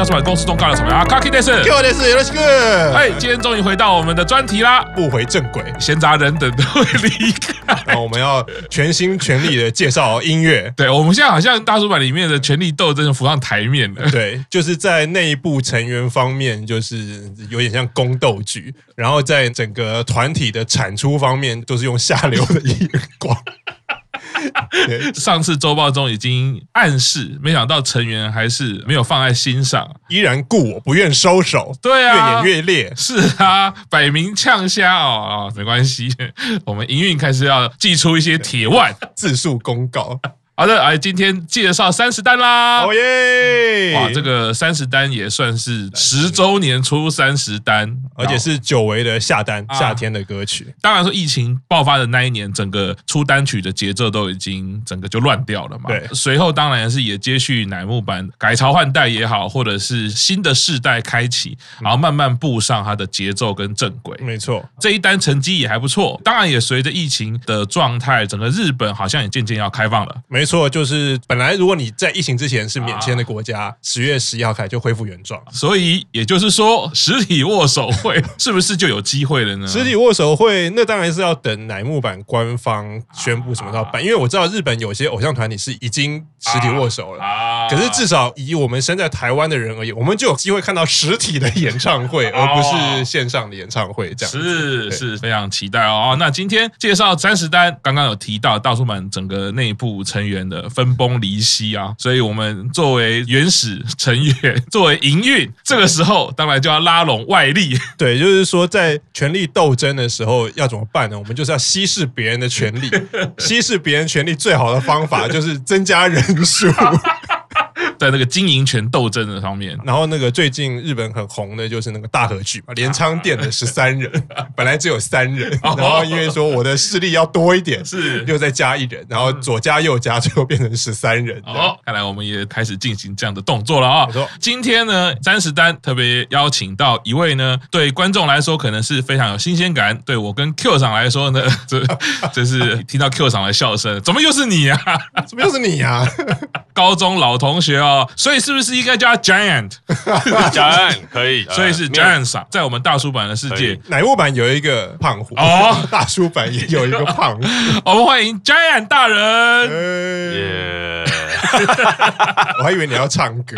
去参加国际剧，大叔版公司中尬了什么呀？卡基德斯，卡基德斯，よろしく。哎，今天终于回到我们的专题啦，不回正轨，闲杂人等都会离开。然后我们要全心全力的介绍音乐。对，我们现在好像大叔版里面的权力斗争浮上台面了。对，就是在内部成员方面，就是有点像宫斗剧，然后在整个团体的产出方面，都是用下流的眼光。 上次周报中已经暗示，没想到成员还是没有放在心上，依然故我不愿收手。对啊，越演越烈。是啊，摆明呛虾哦啊，没关系，我们营运开始要祭出一些铁腕，自述公告。好的，哎，今天介绍三十单啦！哦耶！哇，这个三十单也算是十周年出三十单，而且是久违的夏单，夏天的歌曲。当然说，疫情爆发的那一年，整个出单曲的节奏都已经整个就乱掉了嘛。对，随后当然是也接续乃木坂改朝换代也好，或者是新的世代开启，然后慢慢步上它的节奏跟正轨。没错，这一单成绩也还不错。当然也随着疫情的状态，整个日本好像也渐渐要开放了。没错。错，就是本来如果你在疫情之前是免签的国家，十月十一号开始就恢复原状，所以也就是说，实体握手会 是不是就有机会了呢？实体握手会那当然是要等乃木坂官方宣布什么时候办，因为我知道日本有些偶像团体是已经实体握手了，啊可是至少以我们身在台湾的人而言，我们就有机会看到实体的演唱会，而不是线上的演唱会。这样是是非常期待哦。那今天介绍三十单，刚刚有提到大叔坂整个内部成员。的分崩离析啊，所以我们作为原始成员，作为营运，这个时候当然就要拉拢外力。对，就是说在权力斗争的时候要怎么办呢？我们就是要稀释别人的权力，稀释别人权力最好的方法就是增加人数。在那个经营权斗争的上面，然后那个最近日本很红的就是那个大和剧嘛，镰仓店的十三人，本来只有三人，然后因为说我的势力要多一点，是又再加一人，然后左加右加，最后变成十三人。哦，看来我们也开始进行这样的动作了啊！今天呢，三十单特别邀请到一位呢，对观众来说可能是非常有新鲜感，对我跟 Q 厂来说呢，这这是听到 Q 厂的笑声，怎么又是你啊？怎么又是你啊？高中老同学哦，所以是不是应该叫他 Giant？Giant 可以，所以是 Giant 赏，在我们大叔版的世界，乃木坂有一个胖虎。哦，大叔版也有一个胖虎，我们欢迎 Giant 大人。我还以为你要唱歌，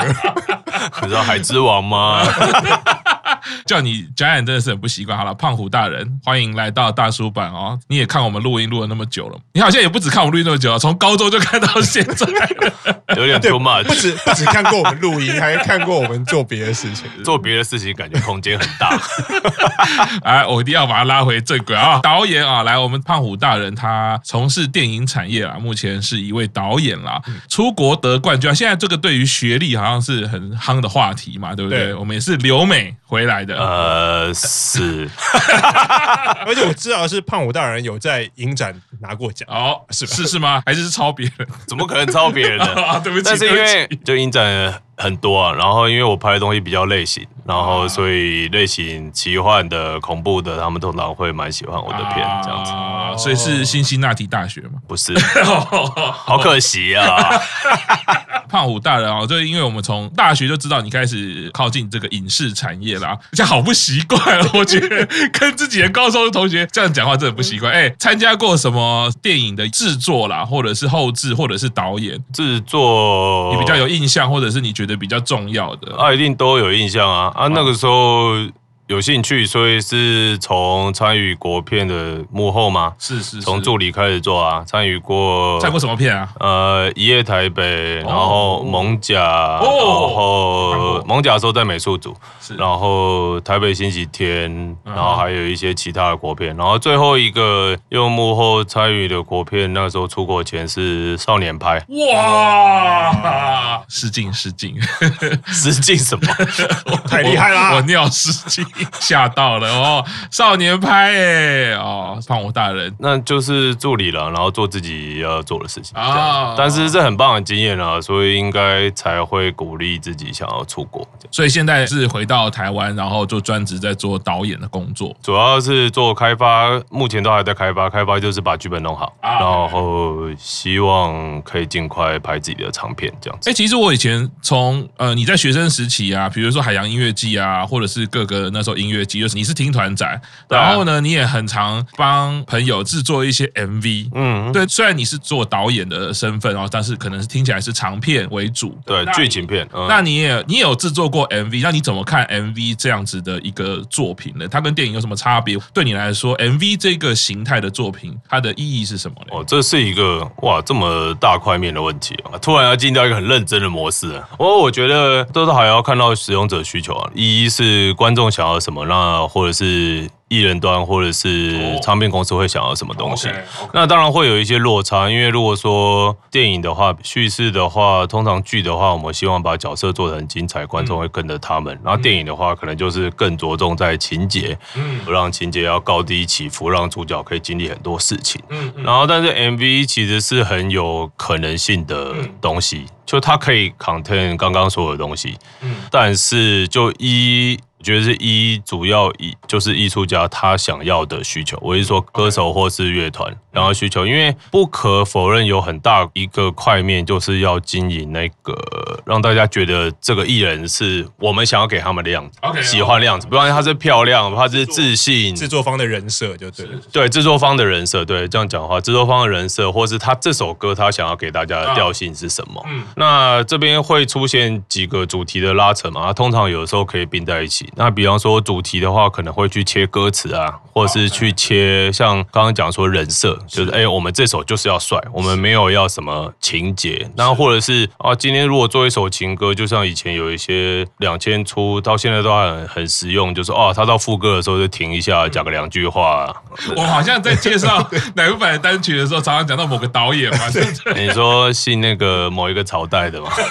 你知道海之王吗？叫你 Giant 真的是很不习惯。好了，胖虎大人，欢迎来到大叔版哦。你也看我们录音录了那么久了，你好像也不止看我们录音那么久了，从高中就看到现在，有点 too much。不止不止看过我们录音，还看过我们做别的事情。做别的事情感觉空间很大。哎，我一定要把他拉回正轨啊！导演啊，来，我们胖虎大人他从事电影产业啊，目前是一位导演啦。出国得冠军啊，现在这个对于学历好像是很夯的话题嘛，对不对？对我们也是留美回来的。呃，是，而且我知道是胖虎大人有在影展拿过奖哦，是是是吗？还是抄别人？怎么可能抄别人呢？啊，对不起，但是因为就影展。很多啊，然后因为我拍的东西比较类型，然后所以类型奇幻的、恐怖的，他们通常会蛮喜欢我的片这样子。啊，所以是辛辛那提大学吗？不是，好可惜啊。胖虎大人啊，就因为我们从大学就知道你开始靠近这个影视产业啦，这样好不习惯。我觉得跟自己的高中同学这样讲话真的不习惯。哎，参加过什么电影的制作啦，或者是后制，或者是导演制作，你比较有印象，或者是你觉得比较重要的？啊，一定都有印象啊！啊，那个时候。有兴趣，所以是从参与国片的幕后吗？是是，从助理开始做啊。参与过，参过什么片啊？呃，一夜台北，然后艋舺，然后艋舺的时候在美术组，然后台北星期天，然后还有一些其他的国片，然后最后一个用幕后参与的国片，那时候出国前是少年派。哇，失敬失敬，失敬什么？太厉害了！我尿失敬。吓到了哦，少年派哎哦，胖虎大人，那就是助理了，然后做自己要做的事情啊。但是这很棒的经验啊，所以应该才会鼓励自己想要出国。所以现在是回到台湾，然后就专职在做导演的工作，主要是做开发，目前都还在开发。开发就是把剧本弄好，然后希望可以尽快拍自己的长片这样子。哎，其实我以前从呃你在学生时期啊，比如说海洋音乐季啊，或者是各个那时候音乐季，就是你是听团仔，然后呢，你也很常帮朋友制作一些 MV。嗯，对，虽然你是做导演的身份哦，但是可能是听起来是长片为主，对，剧情片。那你也你也有制作过 MV，那你怎么看 MV 这样子的一个作品呢？它跟电影有什么差别？对你来说，MV 这个形态的作品，它的意义是什么呢？哦，这是一个哇这么大块面的问题啊！突然要进到一个很认真的模式啊！哦我觉得都是还要看到使用者需求啊，一是观众想要什么，那或者是。艺人端或者是唱片公司会想要什么东西，那当然会有一些落差。因为如果说电影的话，叙事的话，通常剧的话，我们希望把角色做得很精彩，观众会跟着他们。然后电影的话，可能就是更着重在情节，不让情节要高低起伏，让主角可以经历很多事情。嗯然后，但是 MV 其实是很有可能性的东西，就它可以 contain 刚刚所有的东西。但是就一。我觉得是一主要一就是艺术家他想要的需求，我是说歌手或是乐团然后需求，因为不可否认有很大一个块面就是要经营那个让大家觉得这个艺人是我们想要给他们的样子，喜欢的样子，不然他是漂亮，他是自信，制作方的人设就对，对制作方的人设，对这样讲话，制作方的人设，或是他这首歌他想要给大家的调性是什么？嗯，那这边会出现几个主题的拉扯嘛？他通常有的时候可以并在一起。那比方说主题的话，可能会去切歌词啊，或者是去切像刚刚讲说人设，就是哎，我们这首就是要帅，我们没有要什么情节。然后或者是啊，今天如果做一首情歌，就像以前有一些两千出到现在都还很很实用，就是哦，他到副歌的时候就停一下，讲个两句话。我好像在介绍 乃木坂的单曲的时候，常常讲到某个导演嘛？你说信那个某一个朝代的嘛？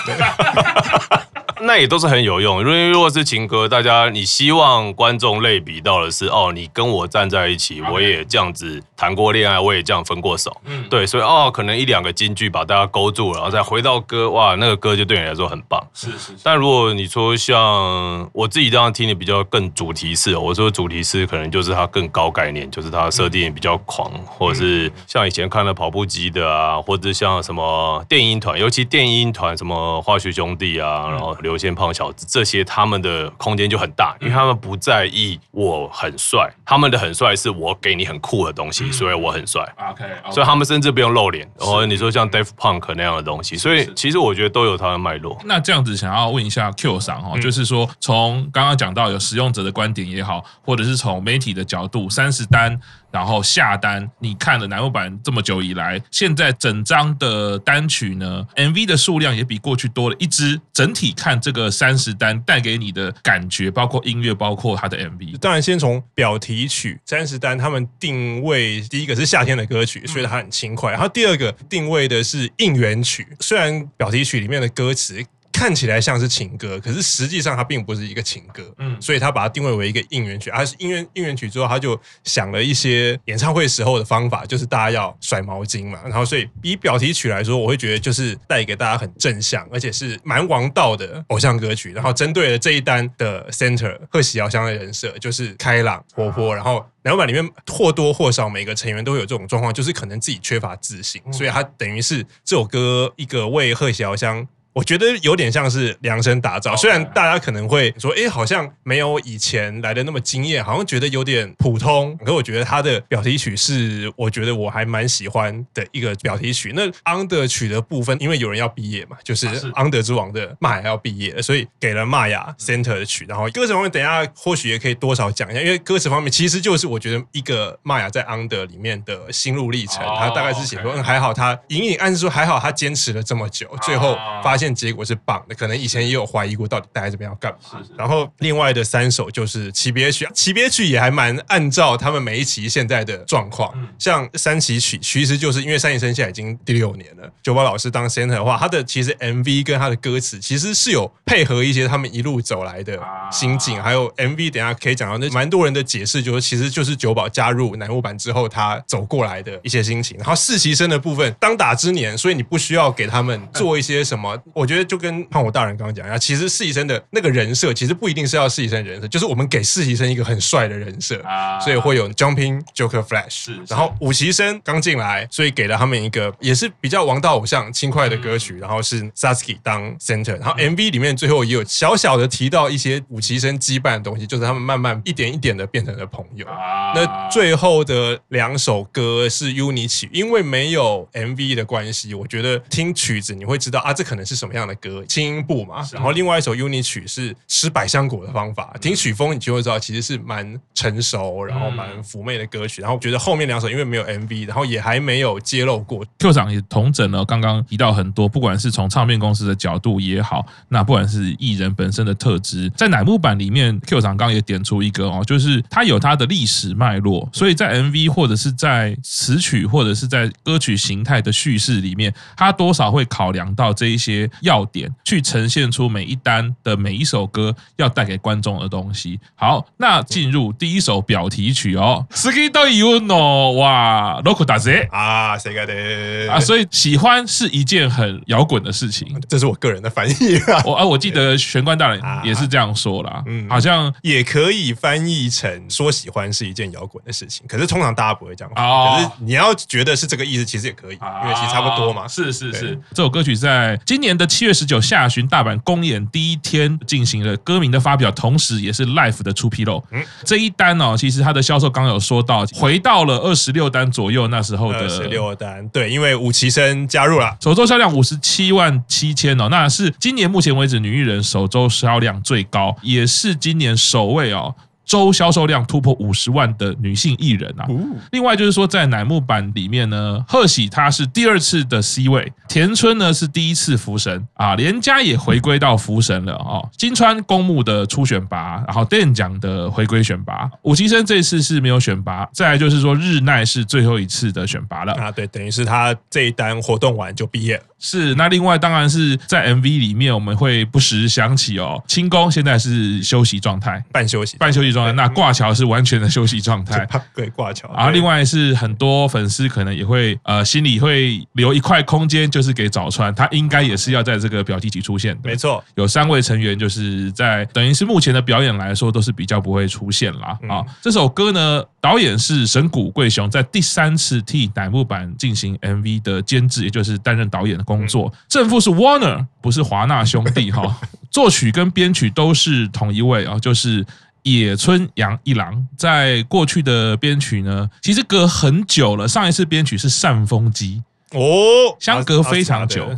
那也都是很有用，因为如果是情歌，大家你希望观众类比到的是哦，你跟我站在一起，我也这样子谈过恋爱，我也这样分过手，嗯，对，所以哦，可能一两个金句把大家勾住了，然后再回到歌，哇，那个歌就对你来说很棒，是是，是。但如果你说像我自己这样听的比较更主题式，我说主题式可能就是它更高概念，就是它设定比较狂，或者是像以前看的跑步机的啊，或者像什么电音团，尤其电音团什么化学兄弟啊，然后。有些胖小子，这些他们的空间就很大，因为他们不在意我很帅，他们的很帅是我给你很酷的东西，所以我很帅。OK，所以他们甚至不用露脸。然后你说像 Daft Punk 那样的东西，所以其实我觉得都有它的脉络。那这样子想要问一下 Q 上哈，就是说从刚刚讲到有使用者的观点也好，或者是从媒体的角度，三十单。然后下单，你看了南木板这么久以来，现在整张的单曲呢，MV 的数量也比过去多了一支。整体看这个三十单带给你的感觉，包括音乐，包括它的 MV。当然，先从表题曲三十单，他们定位第一个是夏天的歌曲，所以它很轻快。然后第二个定位的是应援曲，虽然表题曲里面的歌词。看起来像是情歌，可是实际上它并不是一个情歌，嗯，所以他把它定位为一个应援曲。而是应援应援曲之后，他就想了一些演唱会时候的方法，就是大家要甩毛巾嘛。然后，所以以表题曲来说，我会觉得就是带给大家很正向，而且是蛮王道的偶像歌曲。然后，针对了这一单的 center 贺喜遥香的人设，就是开朗活泼。然后，乃木坂里面或多或少每个成员都会有这种状况，就是可能自己缺乏自信，所以他等于是这首歌一个为贺喜遥香。我觉得有点像是量身打造，虽然大家可能会说，哎，好像没有以前来的那么惊艳，好像觉得有点普通。可我觉得他的表题曲是，我觉得我还蛮喜欢的一个表题曲。那 Under 曲的部分，因为有人要毕业嘛，就是 Under 之王的玛雅要毕业，所以给了玛雅 Center 的曲。然后歌词方面，等一下或许也可以多少讲一下，因为歌词方面其实就是我觉得一个玛雅在 Under 里面的心路历程。他大概是写说，嗯，还好他隐隐暗示说，还好他坚持了这么久，最后发现。结果是棒的，可能以前也有怀疑过到底待在这边要干嘛。然后另外的三首就是期别曲，期别曲也还蛮按照他们每一期现在的状况，像三期曲其实就是因为三期生现在已经第六年了，九宝老师当 center 的话，他的其实 MV 跟他的歌词其实是有配合一些他们一路走来的心境，还有 MV 等下可以讲到那蛮多人的解释，就是其实就是九宝加入南木版之后他走过来的一些心情。然后实习生的部分，当打之年，所以你不需要给他们做一些什么，我觉得就跟胖虎大人刚刚讲一样，其实实习生的那个人设其实不一定是要实习生人设，就是我们给实习生一个很帅的人设，所以会有 Jumping Joker Flash，是然后五期生刚进来，所以给了他们一个也是比较王道偶像轻快的歌曲，然后是 Satsuki 当 center，然后 MV 里面最后也有小小的提到一些五期生羁绊的东西，就是他们慢慢一点一点的变成了朋友。那最后的两首歌是 UNI 曲，因为没有 MV 的关系，我觉得听曲子你会知道啊，这可能是什么样的歌，轻音部嘛。然后另外一首 UNI 曲是吃百香果的方法，听曲风你就会知道其实是蛮成熟，然后蛮妩媚的歌曲。然后觉得后面两首因为没有 MV，然后也还没有揭露过。Q 长也同整了刚刚提到很多，不管是从唱片公司的角度也好，那不管是艺人本身的特质，在乃木坂里面，Q 长刚刚也点出一个哦，就是它有它的历史脉络，所以在 MV 或者是在词曲或者是在歌曲形态的叙事里面，它多少会考量到这一些要点，去呈现出每一单的每一首歌要带给观众的东西。好，那进入第一首表题曲哦，好きというのはロックだぜ啊，谁干的啊？所以喜欢是一件很摇滚的事情，这是我个人的翻译啊。我啊，我记得玄关大人也是这样说啦，嗯，好像也可以翻译成说喜欢是一件摇滚的事情，可是通常大家不会这样说。哦，可是你要觉得是这个意思，其实也可以，因为其实差不多嘛。是是是，这首歌曲在今年的 七月十九下旬大阪公演第一天进行了歌名的发表，同时也是 Life 的出纰漏。嗯，这一单哦，其实它的销售刚有说到，回到了二十六单左右，那时候的二十六单，对，因为武崎生加入了，首周销量五十七万七千哦，那是今年目前为止女艺人首周销量最高，也是今年首位哦。周销售量突破五十万的女性艺人啊！另外就是说，在乃木坂里面呢，贺喜她是第二次的 C 位，田村呢是第一次福神啊，连家也回归到福神了哦。金川公募的初选拔，然后 DEN 奖的回归选拔，五期生这次是没有选拔。再来就是说，日奈是最后一次的选拔了啊，对，等于是他这一单活动完就毕业了。是，那另外当然是在 MV 里面，我们会不时想起哦，清宫现在是休息状态，半休息，半休息状态。那挂桥是完全的休息状态，对，挂桥。然后另外是很多粉丝可能也会呃心里会留一块空间，就是给早川，他应该也是要在这个表题曲出现的。没错，有三位成员就是在等于是目前的表演来说都是比较不会出现啦。啊。嗯、这首歌呢，导演是神谷贵雄，在第三次替乃木坂进行 MV 的监制，也就是担任导演的工作。正副是 Warner，不是华纳兄弟 哈。作曲跟编曲都是同一位啊，就是野村洋一郎。在过去的编曲呢，其实隔很久了。上一次编曲是扇风机哦，相隔非常久。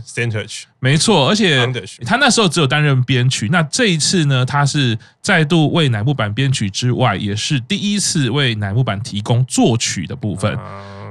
没错，而且他那时候只有担任编曲。那这一次呢，他是再度为乃木坂编曲之外，也是第一次为乃木坂提供作曲的部分。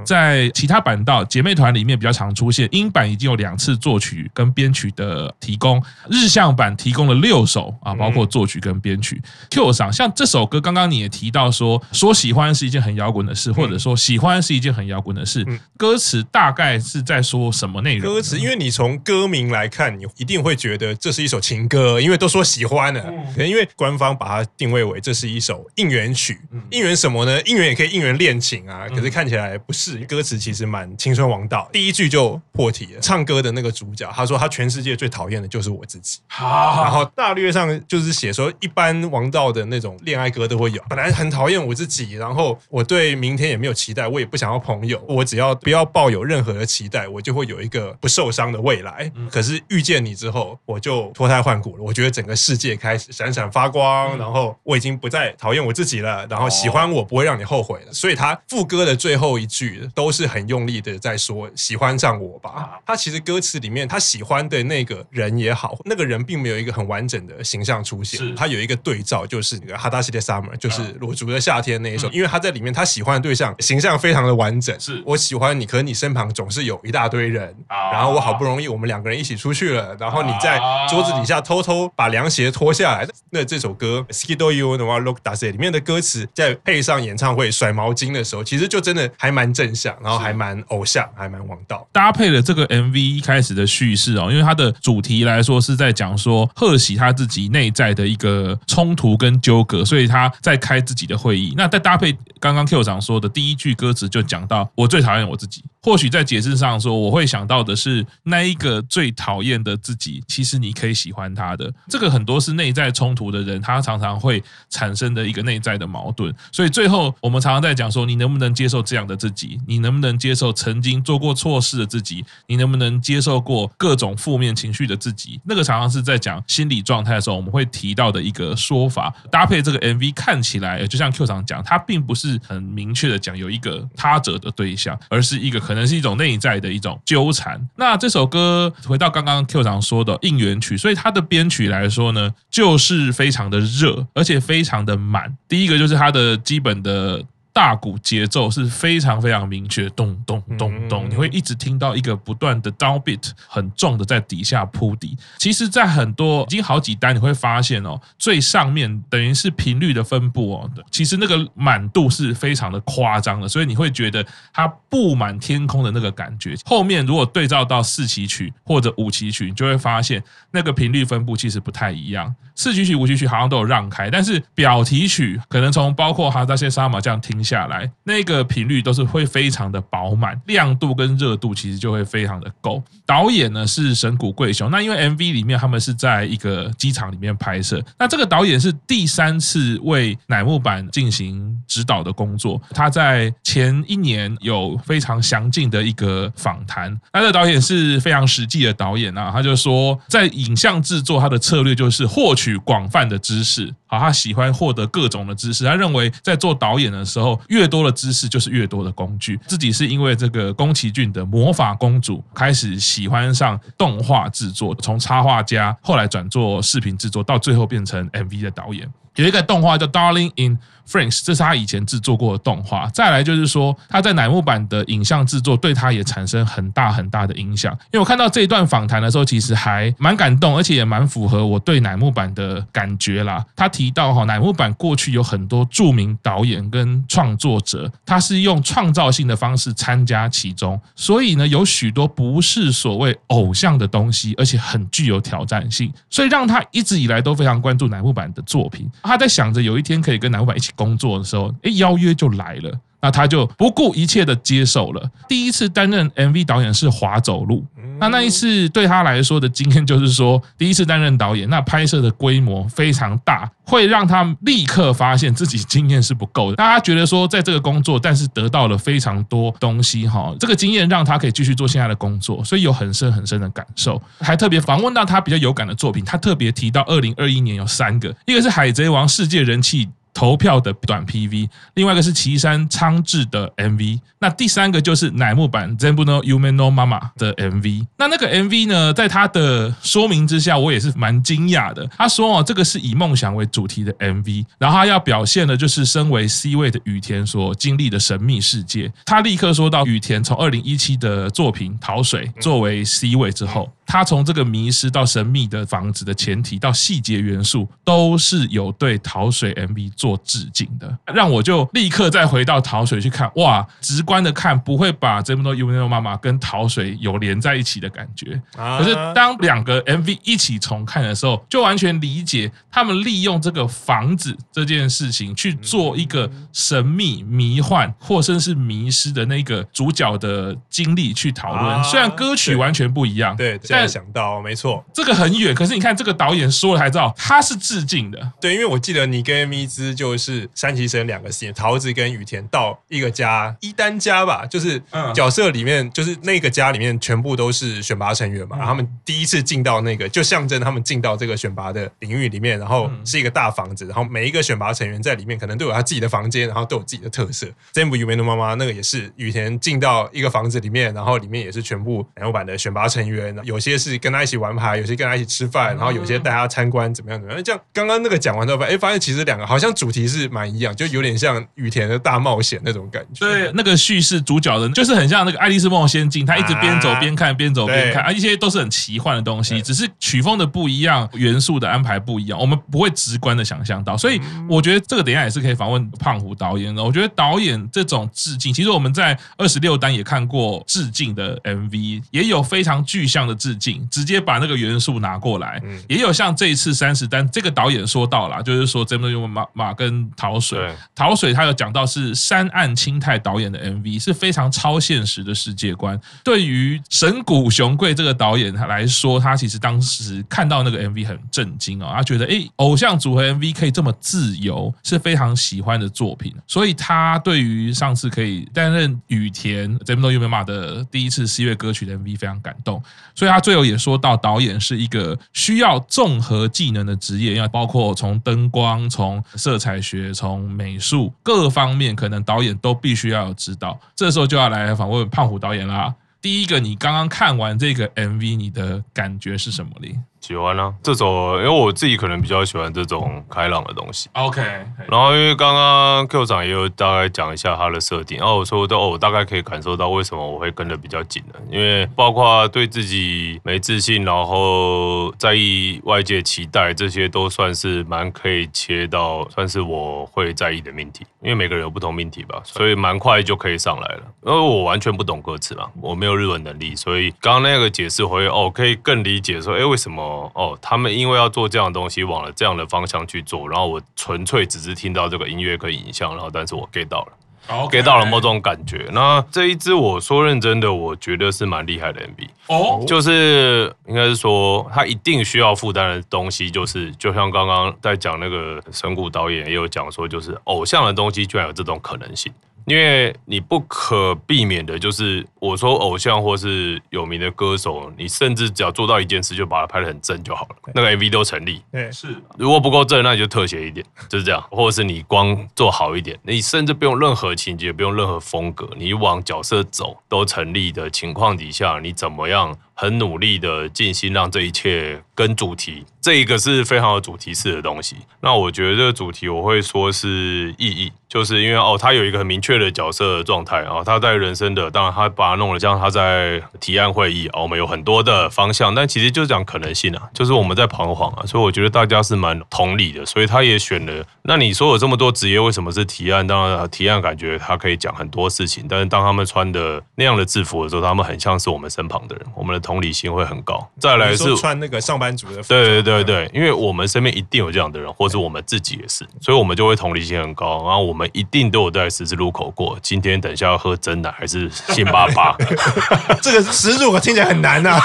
在其他版道姐妹团里面比较常出现，英版已经有两次作曲跟编曲的提供，日向版提供了六首啊，包括作曲跟编曲。Q 上像这首歌，刚刚你也提到说，说喜欢是一件很摇滚的事，或者说喜欢是一件很摇滚的事，歌词大概是在说什么内容？歌词，因为你从歌名来看，你一定会觉得这是一首情歌，因为都说喜欢了，可能因为官方把它定位为这是一首应援曲，应援什么呢？应援也可以应援恋情啊，可是看起来不是。歌词其实蛮青春王道，第一句就破题了。唱歌的那个主角他说他全世界最讨厌的就是我自己。好，然后大略上就是写说，一般王道的那种恋爱歌都会有，本来很讨厌我自己，然后我对明天也没有期待，我也不想要朋友，我只要不要抱有任何的期待，我就会有一个不受伤的未来。可是遇见你之后，我就脱胎换骨了。我觉得整个世界开始闪闪发光，然后我已经不再讨厌我自己了，然后喜欢我不会让你后悔了。所以他副歌的最后一句。词都是很用力的在说喜欢上我吧。他其实歌词里面他喜欢的那个人也好，那个人并没有一个很完整的形象出现，他有一个对照，就是那个《Hadashi de Summer》，就是裸足的夏天那一首，因为他在里面他喜欢的对象形象非常的完整。是。我喜欢你，可是你身旁总是有一大堆人，然后我好不容易我们两个人一起出去了，然后你在桌子底下偷偷把凉鞋脱下来。那这首歌《Skido You》的话，《Look Das》里面的歌词，再配上演唱会甩毛巾的时候，其实就真的还蛮正向，然后还蛮偶像，还蛮王道。搭配了这个 MV 一开始的叙事哦，因为它的主题来说是在讲说贺喜他自己内在的一个冲突跟纠葛，所以他在开自己的会议。那再搭配刚刚 Q 长说的第一句歌词，就讲到我最讨厌我自己。或许在解释上说，我会想到的是那一个最讨厌的自己，其实你可以喜欢他的。这个很多是内在冲突的人，他常常会产生的一个内在的矛盾。所以最后我们常常在讲说，你能不能接受这样的自己？你能不能接受曾经做过错事的自己？你能不能接受过各种负面情绪的自己？那个常常是在讲心理状态的时候，我们会提到的一个说法。搭配这个 MV 看起来，就像 Q 长讲，他并不是很明确的讲有一个他者的对象，而是一个可可能是一种内在的一种纠缠。那这首歌回到刚刚 Q 长说的应援曲，所以它的编曲来说呢，就是非常的热，而且非常的满。第一个就是它的基本的。大鼓节奏是非常非常明确，咚咚咚咚，你会一直听到一个不断的 downbeat 很重的在底下铺底。其实，在很多已经好几单，你会发现哦，最上面等于是频率的分布哦，其实那个满度是非常的夸张的，所以你会觉得它布满天空的那个感觉。后面如果对照到四期曲或者五期曲，你就会发现那个频率分布其实不太一样。四期曲、五期曲好像都有让开，但是表题曲可能从包括哈达谢沙马这样听下来，那个频率都是会非常的饱满，亮度跟热度其实就会非常的够。导演呢是神谷贵雄，那因为 MV 里面他们是在一个机场里面拍摄，那这个导演是第三次为乃木坂进行指导的工作，他在前一年有非常详尽的一个访谈，那这个导演是非常实际的导演啊，他就说在影像制作他的策略就是获取。取广泛的知识，啊，他喜欢获得各种的知识。他认为在做导演的时候，越多的知识就是越多的工具。自己是因为这个宫崎骏的魔法公主开始喜欢上动画制作，从插画家后来转做视频制作，到最后变成 MV 的导演。有一个动画叫《Darling in France》，这是他以前制作过的动画。再来就是说，他在乃木坂的影像制作对他也产生很大很大的影响。因为我看到这一段访谈的时候，其实还蛮感动，而且也蛮符合我对乃木坂的感觉啦。他提到哈，乃木坂过去有很多著名导演跟创作者，他是用创造性的方式参加其中，所以呢，有许多不是所谓偶像的东西，而且很具有挑战性，所以让他一直以来都非常关注乃木坂的作品。他在想着有一天可以跟男老板一起工作的时候，诶，邀约就来了，那他就不顾一切的接受了。第一次担任 MV 导演是华走路，那那一次对他来说的经验就是说，第一次担任导演，那拍摄的规模非常大，会让他立刻发现自己经验是不够的。大家觉得说，在这个工作，但是得到了非常多东西哈，这个经验让他可以继续做现在的工作，所以有很深很深的感受。还特别访问到他比较有感的作品，他特别提到二零二一年有三个，一个是《海贼王》世界人气。投票的短 PV，另外一个是岐山昌志的 MV，那第三个就是乃木坂 Zenbu no Yume no Mama 的 MV。那那个 MV 呢，在他的说明之下，我也是蛮惊讶的。他说哦，这个是以梦想为主题的 MV，然后他要表现的就是身为 C 位的羽田所经历的神秘世界。他立刻说到，羽田从二零一七的作品《桃水》作为 C 位之后。他从这个迷失到神秘的房子的前提到细节元素，都是有对桃水 MV 做致敬的，让我就立刻再回到桃水去看，哇，直观的看不会把这么多 Yume no Mama 跟桃水有连在一起的感觉。可是当两个 MV 一起重看的时候，就完全理解他们利用这个房子这件事情去做一个神秘、迷幻或甚至是迷失的那个主角的经历去讨论。虽然歌曲完全不一样，对。现在想到，没错，这个很远。可是你看，这个导演说了才知道，他是致敬的。对，因为我记得你跟咪兹就是山崎生两个戏，桃子跟雨田到一个家，一丹家吧，就是角色里面，就是那个家里面全部都是选拔成员嘛。然后他们第一次进到那个，就象征他们进到这个选拔的领域里面，然后是一个大房子，然后每一个选拔成员在里面可能都有他自己的房间，然后都有自己的特色。这部《梦的妈妈》那个也是雨田进到一个房子里面，然后里面也是全部乃木坂的选拔成员，有些是跟他一起玩牌，有些跟他一起吃饭，然后有些带他参观怎么样怎么样。这样刚刚那个讲完之后，哎，发现其实两个好像主题是蛮一样，就有点像雨田的大冒险那种感觉。对，那个叙事主角的，就是很像那个《爱丽丝梦仙境》，他一直边走边看，边走边看，啊，一些都是很奇幻的东西，只是曲风的不一样，元素的安排不一样，我们不会直观的想象到。所以我觉得这个等一下也是可以访问胖虎导演的。我觉得导演这种致敬，其实我们在二十六单也看过致敬的 MV，也有非常具象的致敬，直接把那个元素拿过来，也有像这一次三十单，这个导演说到了，就是说真的用马马跟桃水，桃水他有讲到是山岸清太导演的 MV，是非常超现实的世界观。对于神谷雄贵这个导演他来说，他其实当时看到那个 MV 很震惊哦，他觉得哎，偶像组合 MV 可以这么自由，是非常喜欢的作品，所以他对于上次可以担任羽田这部动画的第一次十月歌曲的 MV 非常感动，所以他最后也说到，导演是一个需要综合技能的职业，要包括从灯光、从色彩学、从美术各方面，可能导演都必须要有指导。这时候就要来访问胖虎导演啦。第一个，你刚刚看完这个 MV，你的感觉是什么哩？喜欢啊，这种因为我自己可能比较喜欢这种开朗的东西。OK，然后因为刚刚 Q 长也有大概讲一下他的设定，然后我说的哦，我大概可以感受到为什么我会跟的比较紧的，因为包括对自己没自信，然后在意外界期待，这些都算是蛮可以切到，算是我会在意的命题。因为每个人有不同命题吧，所以蛮快就可以上来了。因为我完全不懂歌词嘛，我没有日文能力，所以刚刚那个解释我会哦，可以更理解说，哎，为什么？哦，他们因为要做这样的东西，往了这样的方向去做，然后我纯粹只是听到这个音乐跟影像，然后但是我 get 到了，get 到了某种感觉。那这一支我说认真的，我觉得是蛮厉害的 MV 哦，就是应该是说他一定需要负担的东西，就是就像刚刚在讲那个神谷导演也有讲说，就是偶像的东西居然有这种可能性。因为你不可避免的，就是我说偶像或是有名的歌手，你甚至只要做到一件事，就把它拍得很正就好了，那个 MV 都成立。对，是。如果不够正，那你就特写一点，就是这样。或者是你光做好一点，你甚至不用任何情节，不用任何风格，你往角色走都成立的情况底下，你怎么样？很努力的尽心让这一切跟主题，这一个是非常有主题式的东西。那我觉得这个主题我会说是意义，就是因为哦，他有一个很明确的角色的状态啊，他在人生的，当然他把它弄了，这样他在提案会议啊，我们有很多的方向，但其实就讲可能性啊，就是我们在彷徨啊，所以我觉得大家是蛮同理的，所以他也选了。那你说有这么多职业，为什么是提案？当然提案感觉他可以讲很多事情，但是当他们穿的那样的制服的时候，他们很像是我们身旁的人，我们的。同理心会很高。再来是穿那个上班族的服，对对对对，因为我们身边一定有这样的人，或者我们自己也是，所以我们就会同理心很高。然后我们一定都有在十字路口过。今天等一下要喝真奶还是辛巴巴？这个十字路口听起来很难啊，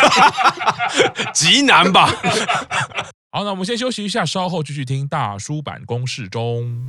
极难吧？好，那我们先休息一下，稍后继续听大叔版公式中。